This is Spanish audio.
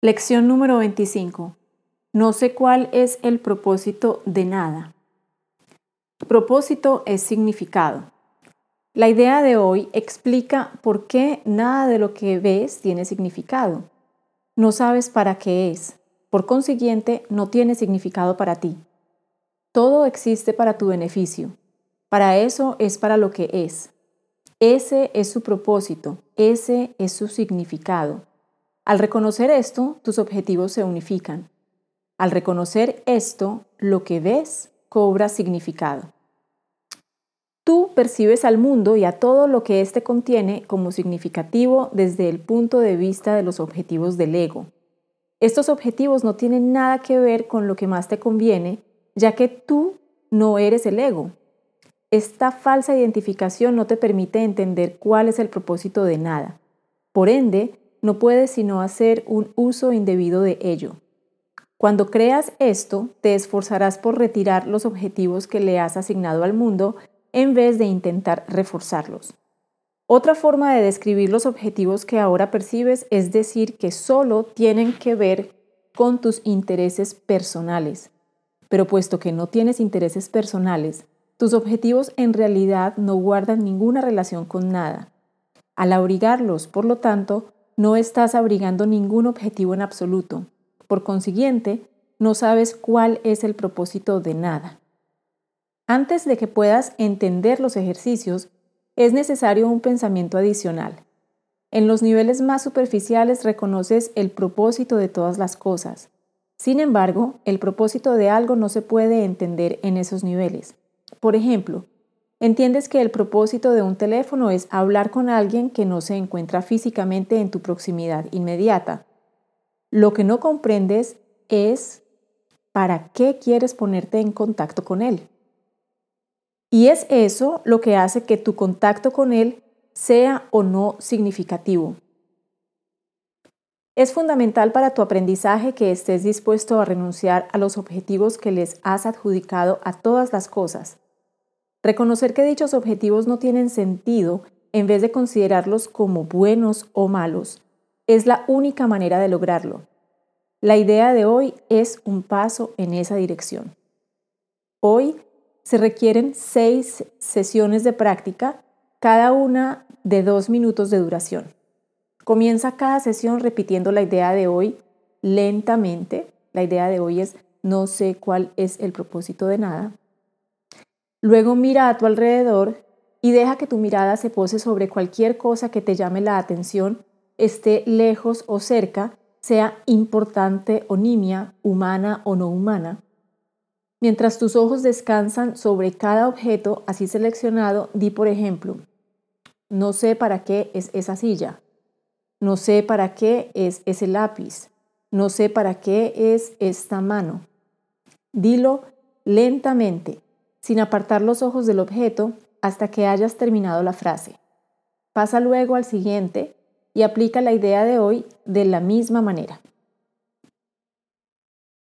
Lección número 25. No sé cuál es el propósito de nada. Propósito es significado. La idea de hoy explica por qué nada de lo que ves tiene significado. No sabes para qué es. Por consiguiente, no tiene significado para ti. Todo existe para tu beneficio. Para eso es para lo que es. Ese es su propósito, ese es su significado. Al reconocer esto, tus objetivos se unifican. Al reconocer esto, lo que ves cobra significado. Tú percibes al mundo y a todo lo que éste contiene como significativo desde el punto de vista de los objetivos del ego. Estos objetivos no tienen nada que ver con lo que más te conviene, ya que tú no eres el ego. Esta falsa identificación no te permite entender cuál es el propósito de nada. Por ende, no puedes sino hacer un uso indebido de ello. Cuando creas esto, te esforzarás por retirar los objetivos que le has asignado al mundo en vez de intentar reforzarlos. Otra forma de describir los objetivos que ahora percibes es decir que solo tienen que ver con tus intereses personales. Pero puesto que no tienes intereses personales, tus objetivos en realidad no guardan ninguna relación con nada. Al abrigarlos, por lo tanto, no estás abrigando ningún objetivo en absoluto. Por consiguiente, no sabes cuál es el propósito de nada. Antes de que puedas entender los ejercicios, es necesario un pensamiento adicional. En los niveles más superficiales reconoces el propósito de todas las cosas. Sin embargo, el propósito de algo no se puede entender en esos niveles. Por ejemplo, Entiendes que el propósito de un teléfono es hablar con alguien que no se encuentra físicamente en tu proximidad inmediata. Lo que no comprendes es para qué quieres ponerte en contacto con él. Y es eso lo que hace que tu contacto con él sea o no significativo. Es fundamental para tu aprendizaje que estés dispuesto a renunciar a los objetivos que les has adjudicado a todas las cosas Reconocer que dichos objetivos no tienen sentido en vez de considerarlos como buenos o malos es la única manera de lograrlo. La idea de hoy es un paso en esa dirección. Hoy se requieren seis sesiones de práctica, cada una de dos minutos de duración. Comienza cada sesión repitiendo la idea de hoy lentamente. La idea de hoy es no sé cuál es el propósito de nada. Luego mira a tu alrededor y deja que tu mirada se pose sobre cualquier cosa que te llame la atención, esté lejos o cerca, sea importante o nimia, humana o no humana. Mientras tus ojos descansan sobre cada objeto así seleccionado, di por ejemplo, no sé para qué es esa silla, no sé para qué es ese lápiz, no sé para qué es esta mano. Dilo lentamente, sin apartar los ojos del objeto hasta que hayas terminado la frase. Pasa luego al siguiente y aplica la idea de hoy de la misma manera.